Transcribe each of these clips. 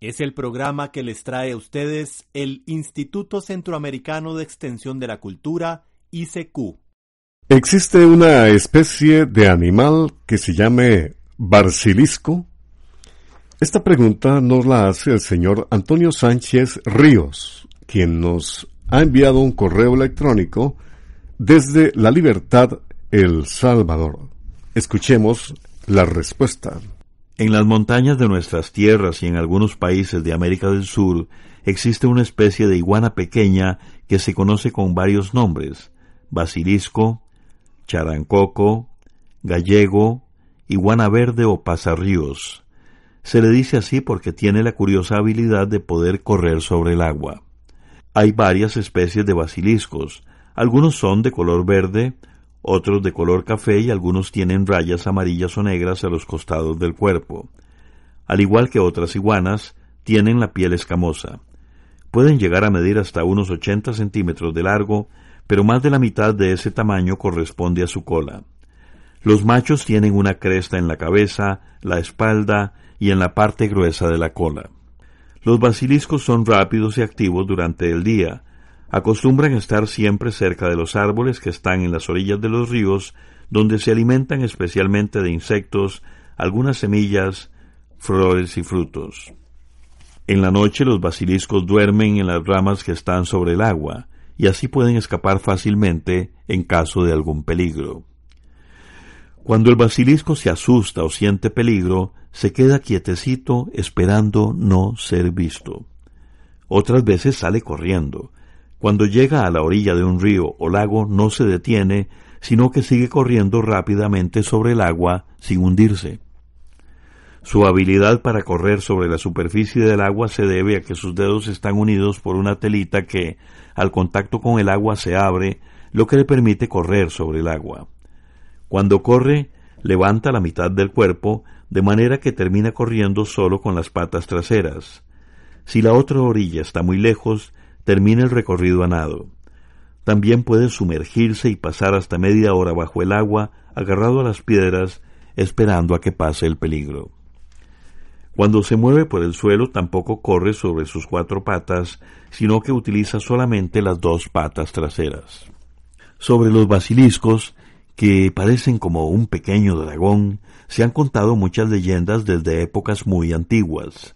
Es el programa que les trae a ustedes el Instituto Centroamericano de Extensión de la Cultura, ICQ. ¿Existe una especie de animal que se llame barcilisco? Esta pregunta nos la hace el señor Antonio Sánchez Ríos, quien nos ha enviado un correo electrónico desde La Libertad, El Salvador. Escuchemos la respuesta. En las montañas de nuestras tierras y en algunos países de América del Sur existe una especie de iguana pequeña que se conoce con varios nombres, basilisco, charancoco, gallego, iguana verde o pasarríos. Se le dice así porque tiene la curiosa habilidad de poder correr sobre el agua. Hay varias especies de basiliscos, algunos son de color verde, otros de color café y algunos tienen rayas amarillas o negras a los costados del cuerpo. Al igual que otras iguanas, tienen la piel escamosa. Pueden llegar a medir hasta unos 80 centímetros de largo, pero más de la mitad de ese tamaño corresponde a su cola. Los machos tienen una cresta en la cabeza, la espalda y en la parte gruesa de la cola. Los basiliscos son rápidos y activos durante el día, acostumbran estar siempre cerca de los árboles que están en las orillas de los ríos, donde se alimentan especialmente de insectos, algunas semillas, flores y frutos. En la noche los basiliscos duermen en las ramas que están sobre el agua, y así pueden escapar fácilmente en caso de algún peligro. Cuando el basilisco se asusta o siente peligro, se queda quietecito esperando no ser visto. Otras veces sale corriendo, cuando llega a la orilla de un río o lago no se detiene, sino que sigue corriendo rápidamente sobre el agua sin hundirse. Su habilidad para correr sobre la superficie del agua se debe a que sus dedos están unidos por una telita que, al contacto con el agua, se abre, lo que le permite correr sobre el agua. Cuando corre, levanta la mitad del cuerpo, de manera que termina corriendo solo con las patas traseras. Si la otra orilla está muy lejos, termina el recorrido a nado. También puede sumergirse y pasar hasta media hora bajo el agua, agarrado a las piedras, esperando a que pase el peligro. Cuando se mueve por el suelo tampoco corre sobre sus cuatro patas, sino que utiliza solamente las dos patas traseras. Sobre los basiliscos, que parecen como un pequeño dragón, se han contado muchas leyendas desde épocas muy antiguas.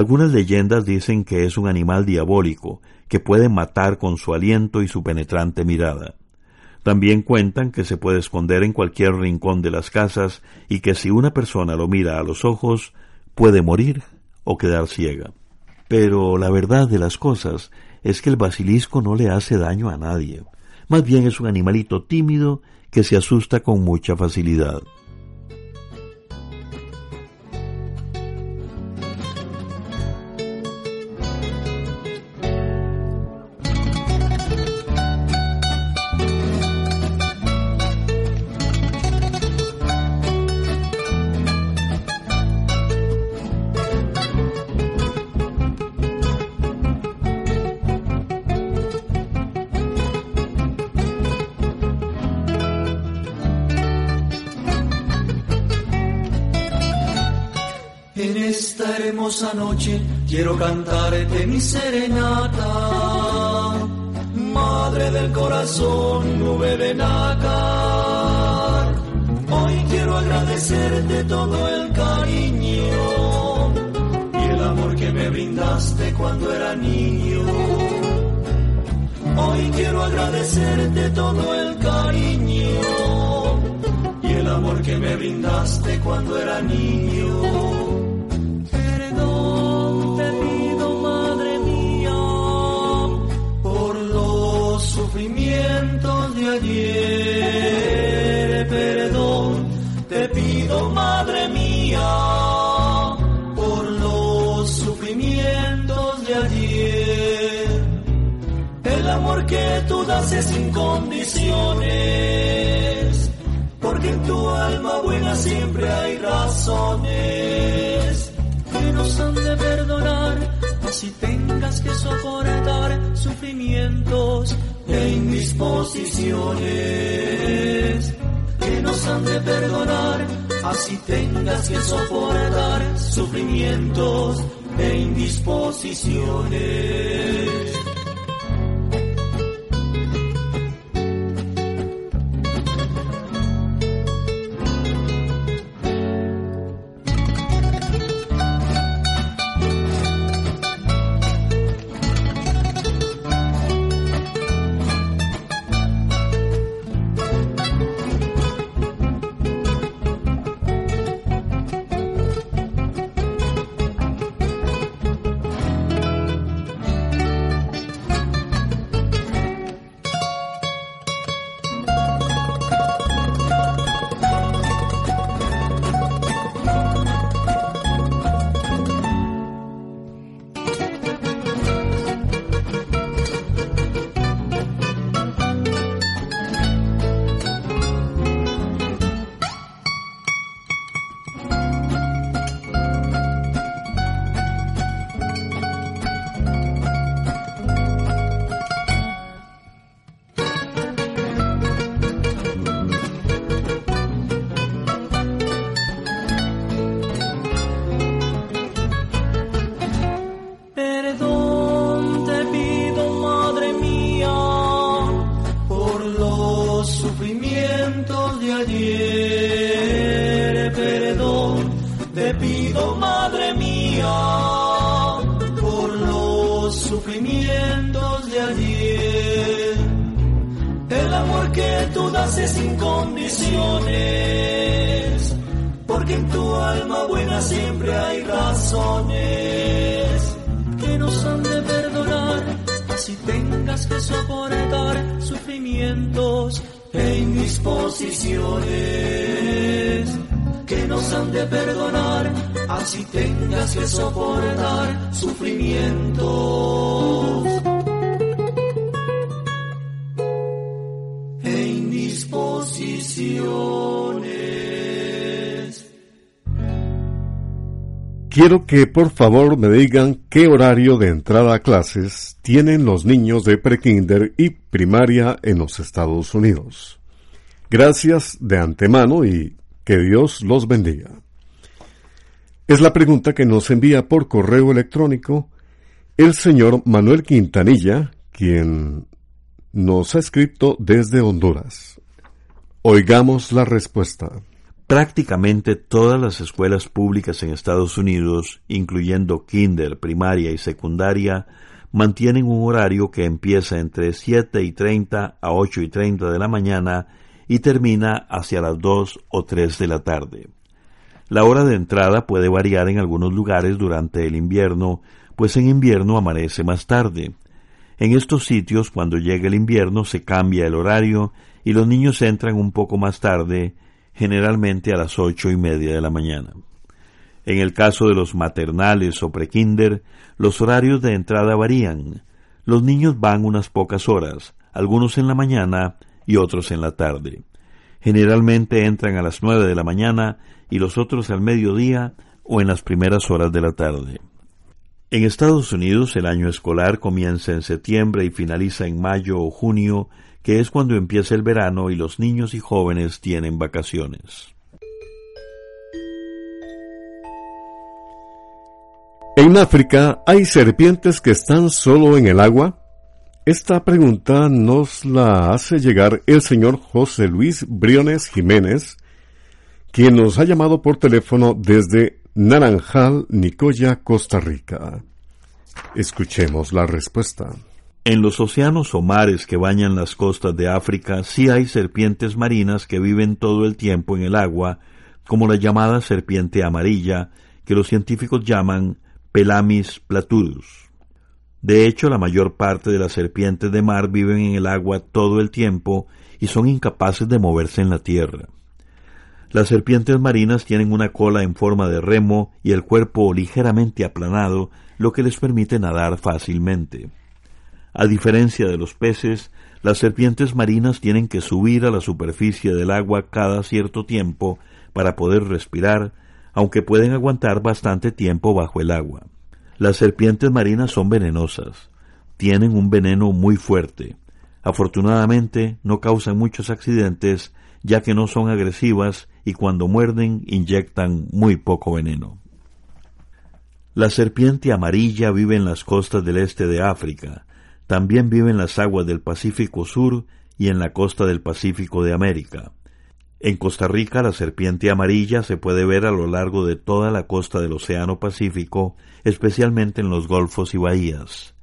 Algunas leyendas dicen que es un animal diabólico, que puede matar con su aliento y su penetrante mirada. También cuentan que se puede esconder en cualquier rincón de las casas y que si una persona lo mira a los ojos, puede morir o quedar ciega. Pero la verdad de las cosas es que el basilisco no le hace daño a nadie. Más bien es un animalito tímido que se asusta con mucha facilidad. Hermosa noche quiero cantarte mi serenata. Madre del corazón, nube de nácar. Hoy quiero agradecerte todo el cariño y el amor que me brindaste cuando era niño. Hoy quiero agradecerte todo el cariño y el amor que me brindaste cuando era niño. Ayer, perdón, te pido, madre mía, por los sufrimientos de ayer. amor que tú das es sin condiciones, porque en tu alma buena siempre hay razones que nos han de perdonar, así tengas que soportar sufrimientos e indisposiciones que nos han de perdonar, así tengas que soportar sufrimientos e indisposiciones. Sin condiciones, porque en tu alma buena siempre hay razones que nos han de perdonar, así tengas que soportar sufrimientos e indisposiciones que nos han de perdonar, así tengas que soportar sufrimientos Quiero que por favor me digan qué horario de entrada a clases tienen los niños de prekinder y primaria en los Estados Unidos. Gracias de antemano y que Dios los bendiga. Es la pregunta que nos envía por correo electrónico el señor Manuel Quintanilla, quien nos ha escrito desde Honduras. Oigamos la respuesta. Prácticamente todas las escuelas públicas en Estados Unidos, incluyendo kinder, primaria y secundaria, mantienen un horario que empieza entre 7 y 30 a 8 y 30 de la mañana y termina hacia las 2 o 3 de la tarde. La hora de entrada puede variar en algunos lugares durante el invierno, pues en invierno amanece más tarde. En estos sitios, cuando llega el invierno, se cambia el horario y los niños entran un poco más tarde generalmente a las ocho y media de la mañana. En el caso de los maternales o prekinder, los horarios de entrada varían. Los niños van unas pocas horas, algunos en la mañana y otros en la tarde. Generalmente entran a las nueve de la mañana y los otros al mediodía o en las primeras horas de la tarde. En Estados Unidos el año escolar comienza en septiembre y finaliza en mayo o junio que es cuando empieza el verano y los niños y jóvenes tienen vacaciones. ¿En África hay serpientes que están solo en el agua? Esta pregunta nos la hace llegar el señor José Luis Briones Jiménez, quien nos ha llamado por teléfono desde Naranjal, Nicoya, Costa Rica. Escuchemos la respuesta. En los océanos o mares que bañan las costas de África sí hay serpientes marinas que viven todo el tiempo en el agua, como la llamada serpiente amarilla, que los científicos llaman Pelamis platurus. De hecho, la mayor parte de las serpientes de mar viven en el agua todo el tiempo y son incapaces de moverse en la tierra. Las serpientes marinas tienen una cola en forma de remo y el cuerpo ligeramente aplanado, lo que les permite nadar fácilmente. A diferencia de los peces, las serpientes marinas tienen que subir a la superficie del agua cada cierto tiempo para poder respirar, aunque pueden aguantar bastante tiempo bajo el agua. Las serpientes marinas son venenosas, tienen un veneno muy fuerte. Afortunadamente no causan muchos accidentes ya que no son agresivas y cuando muerden inyectan muy poco veneno. La serpiente amarilla vive en las costas del este de África, también vive en las aguas del Pacífico Sur y en la costa del Pacífico de América. En Costa Rica la serpiente amarilla se puede ver a lo largo de toda la costa del Océano Pacífico, especialmente en los golfos y bahías.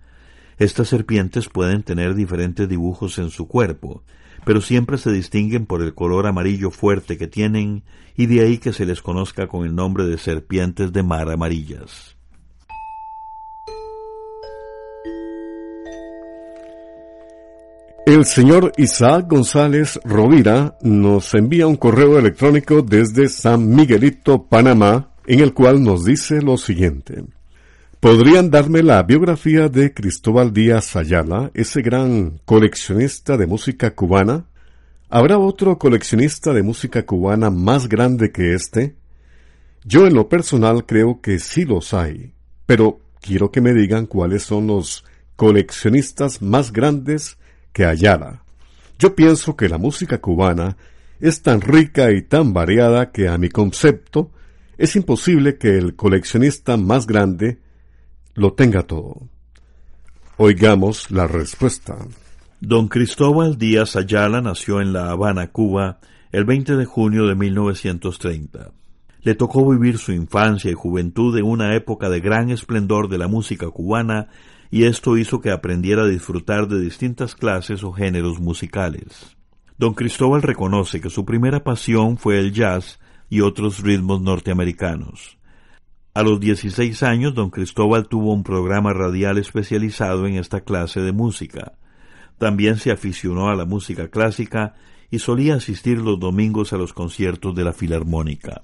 Estas serpientes pueden tener diferentes dibujos en su cuerpo, pero siempre se distinguen por el color amarillo fuerte que tienen y de ahí que se les conozca con el nombre de serpientes de mar amarillas. El señor Isaac González Rovira nos envía un correo electrónico desde San Miguelito, Panamá, en el cual nos dice lo siguiente. ¿Podrían darme la biografía de Cristóbal Díaz Ayala, ese gran coleccionista de música cubana? ¿Habrá otro coleccionista de música cubana más grande que este? Yo en lo personal creo que sí los hay, pero quiero que me digan cuáles son los coleccionistas más grandes que Ayala. Yo pienso que la música cubana es tan rica y tan variada que a mi concepto es imposible que el coleccionista más grande lo tenga todo. Oigamos la respuesta. Don Cristóbal Díaz Ayala nació en La Habana, Cuba, el 20 de junio de 1930. Le tocó vivir su infancia y juventud en una época de gran esplendor de la música cubana y esto hizo que aprendiera a disfrutar de distintas clases o géneros musicales. Don Cristóbal reconoce que su primera pasión fue el jazz y otros ritmos norteamericanos. A los 16 años, don Cristóbal tuvo un programa radial especializado en esta clase de música. También se aficionó a la música clásica y solía asistir los domingos a los conciertos de la Filarmónica.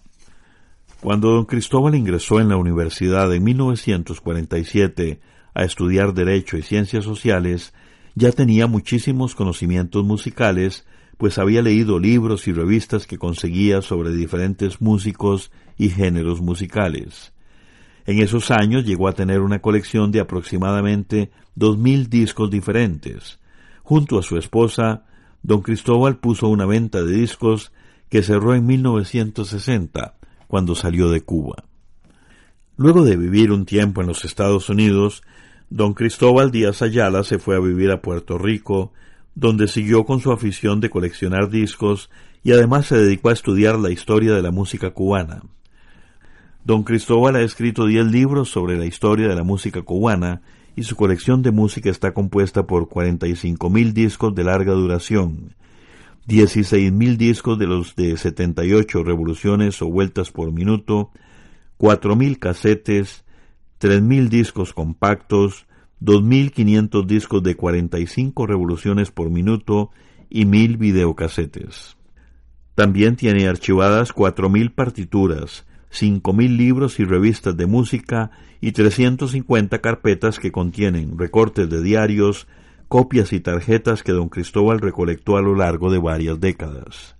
Cuando don Cristóbal ingresó en la universidad en 1947 a estudiar Derecho y Ciencias Sociales, ya tenía muchísimos conocimientos musicales, pues había leído libros y revistas que conseguía sobre diferentes músicos y géneros musicales. En esos años llegó a tener una colección de aproximadamente dos mil discos diferentes. Junto a su esposa, don Cristóbal puso una venta de discos que cerró en 1960, cuando salió de Cuba. Luego de vivir un tiempo en los Estados Unidos, don Cristóbal Díaz Ayala se fue a vivir a Puerto Rico, donde siguió con su afición de coleccionar discos y además se dedicó a estudiar la historia de la música cubana. Don Cristóbal ha escrito diez libros sobre la historia de la música cubana y su colección de música está compuesta por cinco mil discos de larga duración, dieciséis mil discos de los de 78 revoluciones o vueltas por minuto, cuatro mil casetes, tres mil discos compactos, dos mil quinientos discos de 45 revoluciones por minuto y mil videocasetes. También tiene archivadas cuatro mil partituras, cinco mil libros y revistas de música y 350 carpetas que contienen recortes de diarios, copias y tarjetas que don Cristóbal recolectó a lo largo de varias décadas.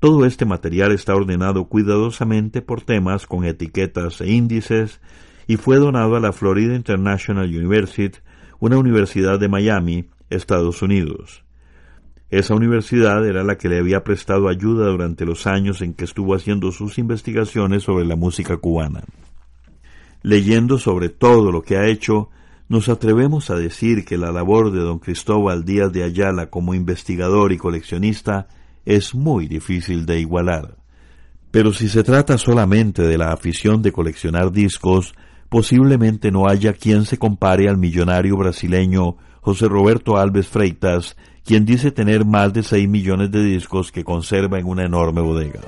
Todo este material está ordenado cuidadosamente por temas con etiquetas e índices y fue donado a la Florida International University, una universidad de Miami, Estados Unidos. Esa universidad era la que le había prestado ayuda durante los años en que estuvo haciendo sus investigaciones sobre la música cubana. Leyendo sobre todo lo que ha hecho, nos atrevemos a decir que la labor de don Cristóbal Díaz de Ayala como investigador y coleccionista es muy difícil de igualar. Pero si se trata solamente de la afición de coleccionar discos, posiblemente no haya quien se compare al millonario brasileño José Roberto Alves Freitas, quien dice tener más de 6 millones de discos que conserva en una enorme bodega.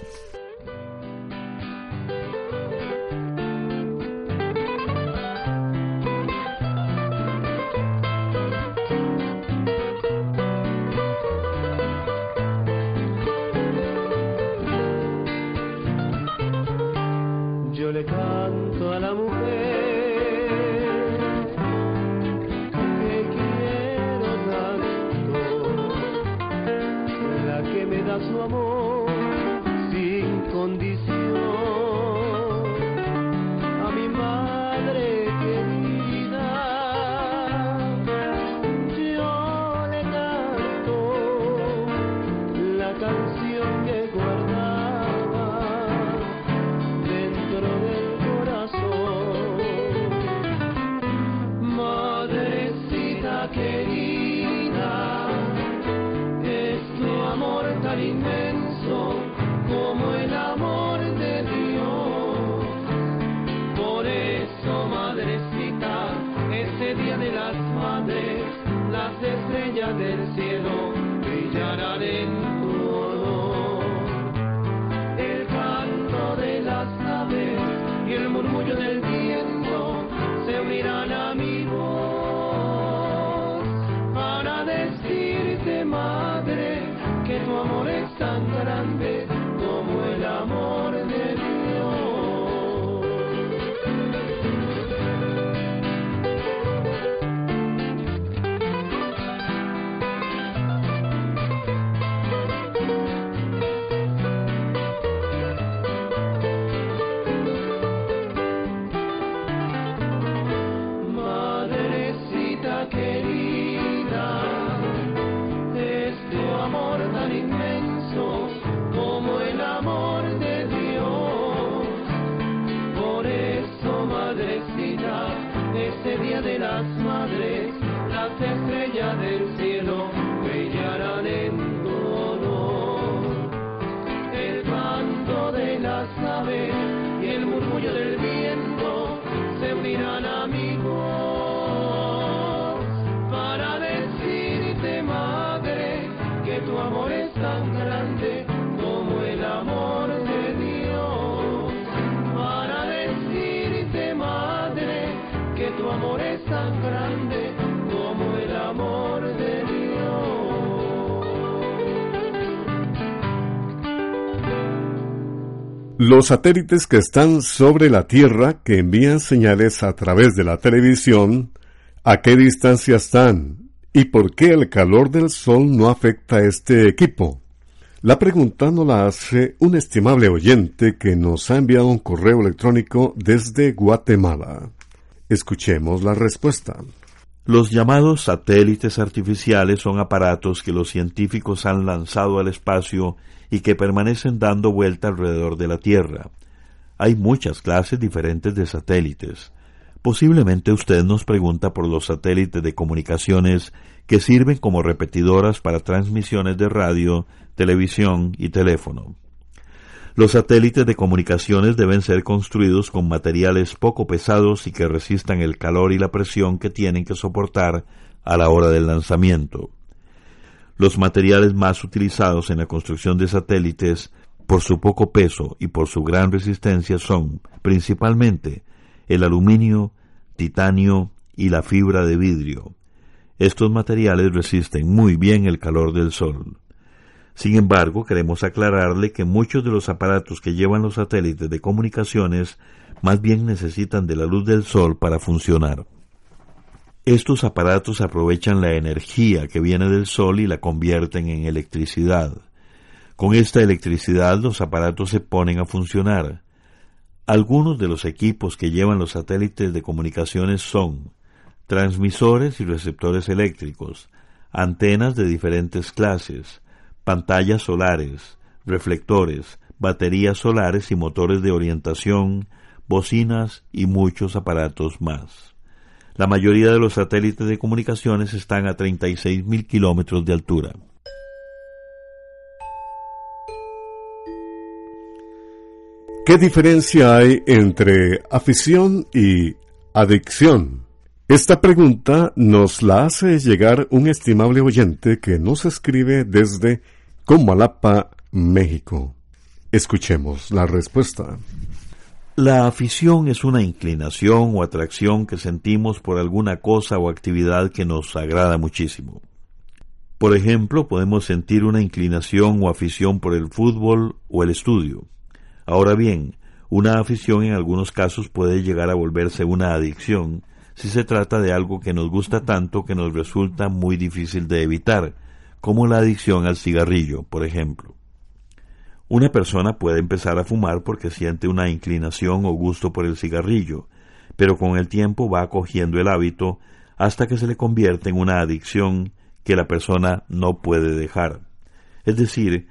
Los satélites que están sobre la Tierra que envían señales a través de la televisión, ¿a qué distancia están? ¿Y por qué el calor del Sol no afecta a este equipo? La pregunta nos la hace un estimable oyente que nos ha enviado un correo electrónico desde Guatemala. Escuchemos la respuesta. Los llamados satélites artificiales son aparatos que los científicos han lanzado al espacio y que permanecen dando vuelta alrededor de la Tierra. Hay muchas clases diferentes de satélites. Posiblemente usted nos pregunta por los satélites de comunicaciones que sirven como repetidoras para transmisiones de radio, televisión y teléfono. Los satélites de comunicaciones deben ser construidos con materiales poco pesados y que resistan el calor y la presión que tienen que soportar a la hora del lanzamiento. Los materiales más utilizados en la construcción de satélites por su poco peso y por su gran resistencia son principalmente el aluminio, titanio y la fibra de vidrio. Estos materiales resisten muy bien el calor del sol. Sin embargo, queremos aclararle que muchos de los aparatos que llevan los satélites de comunicaciones más bien necesitan de la luz del sol para funcionar. Estos aparatos aprovechan la energía que viene del sol y la convierten en electricidad. Con esta electricidad los aparatos se ponen a funcionar. Algunos de los equipos que llevan los satélites de comunicaciones son transmisores y receptores eléctricos, antenas de diferentes clases, pantallas solares, reflectores, baterías solares y motores de orientación, bocinas y muchos aparatos más. La mayoría de los satélites de comunicaciones están a 36.000 kilómetros de altura. ¿Qué diferencia hay entre afición y adicción? Esta pregunta nos la hace llegar un estimable oyente que nos escribe desde Comalapa, México. Escuchemos la respuesta. La afición es una inclinación o atracción que sentimos por alguna cosa o actividad que nos agrada muchísimo. Por ejemplo, podemos sentir una inclinación o afición por el fútbol o el estudio. Ahora bien, una afición en algunos casos puede llegar a volverse una adicción si se trata de algo que nos gusta tanto que nos resulta muy difícil de evitar, como la adicción al cigarrillo, por ejemplo. Una persona puede empezar a fumar porque siente una inclinación o gusto por el cigarrillo, pero con el tiempo va cogiendo el hábito hasta que se le convierte en una adicción que la persona no puede dejar. Es decir,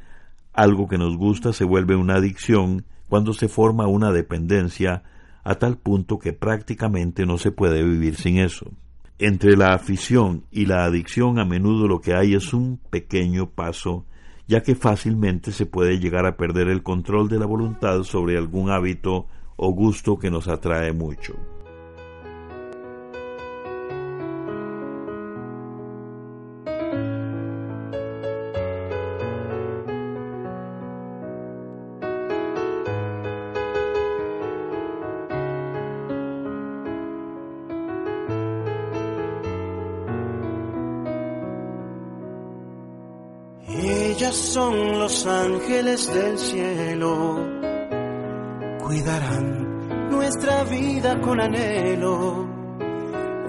algo que nos gusta se vuelve una adicción cuando se forma una dependencia a tal punto que prácticamente no se puede vivir sin eso. Entre la afición y la adicción a menudo lo que hay es un pequeño paso, ya que fácilmente se puede llegar a perder el control de la voluntad sobre algún hábito o gusto que nos atrae mucho. Del cielo, cuidarán nuestra vida con anhelo.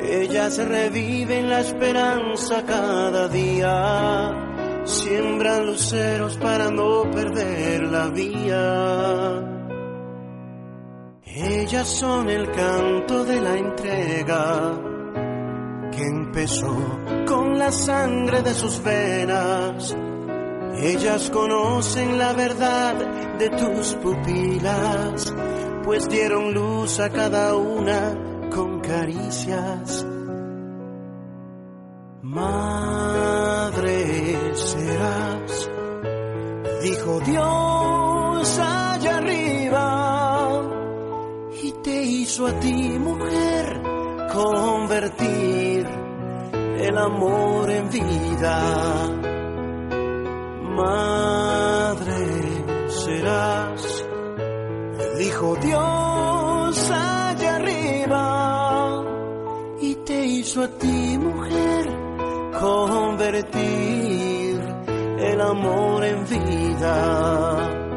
Ellas reviven la esperanza cada día, siembran luceros para no perder la vía. Ellas son el canto de la entrega que empezó con la sangre de sus venas. Ellas conocen la verdad de tus pupilas, pues dieron luz a cada una con caricias. Madre serás, dijo Dios allá arriba, y te hizo a ti mujer convertir el amor en vida. Madre serás, dijo Dios allá arriba, y te hizo a ti mujer convertir el amor en vida.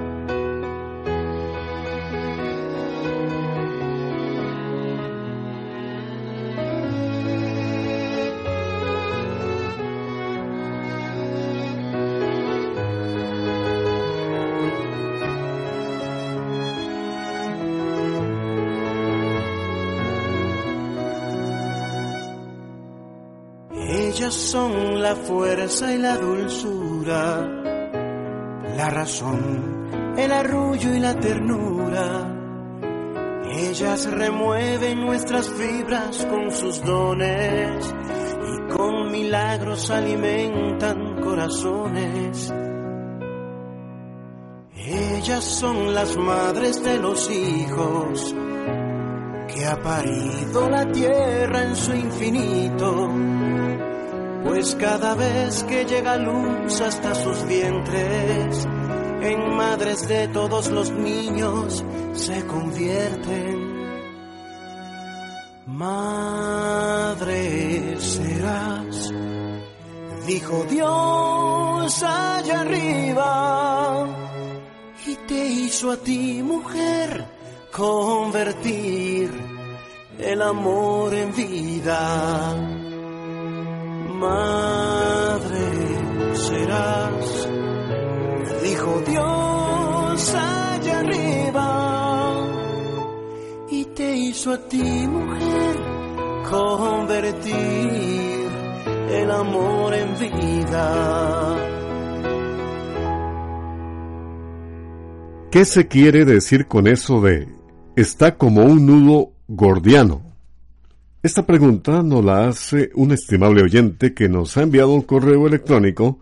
La fuerza y la dulzura, la razón, el arrullo y la ternura. Ellas remueven nuestras fibras con sus dones y con milagros alimentan corazones. Ellas son las madres de los hijos que ha parido la tierra en su infinito pues cada vez que llega luz hasta sus vientres, en madres de todos los niños se convierten. Madre serás, dijo Dios allá arriba, y te hizo a ti mujer convertir el amor en vida madre serás, dijo Dios allá arriba, y te hizo a ti mujer convertir el amor en vida. ¿Qué se quiere decir con eso de está como un nudo gordiano? Esta pregunta nos la hace un estimable oyente que nos ha enviado un correo electrónico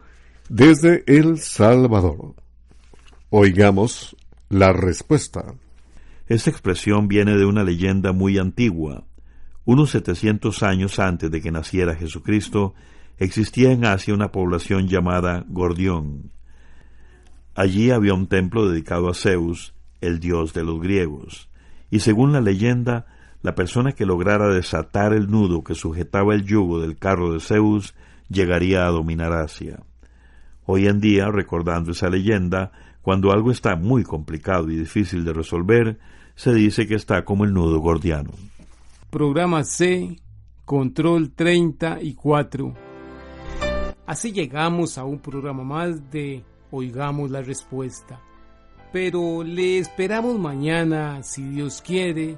desde El Salvador. Oigamos la respuesta. Esta expresión viene de una leyenda muy antigua. Unos 700 años antes de que naciera Jesucristo, existía en Asia una población llamada Gordión. Allí había un templo dedicado a Zeus, el dios de los griegos, y según la leyenda, la persona que lograra desatar el nudo que sujetaba el yugo del carro de Zeus llegaría a dominar Asia. Hoy en día, recordando esa leyenda, cuando algo está muy complicado y difícil de resolver, se dice que está como el nudo gordiano. Programa C, Control 34. Así llegamos a un programa más de Oigamos la Respuesta. Pero le esperamos mañana, si Dios quiere,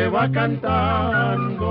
se va cantando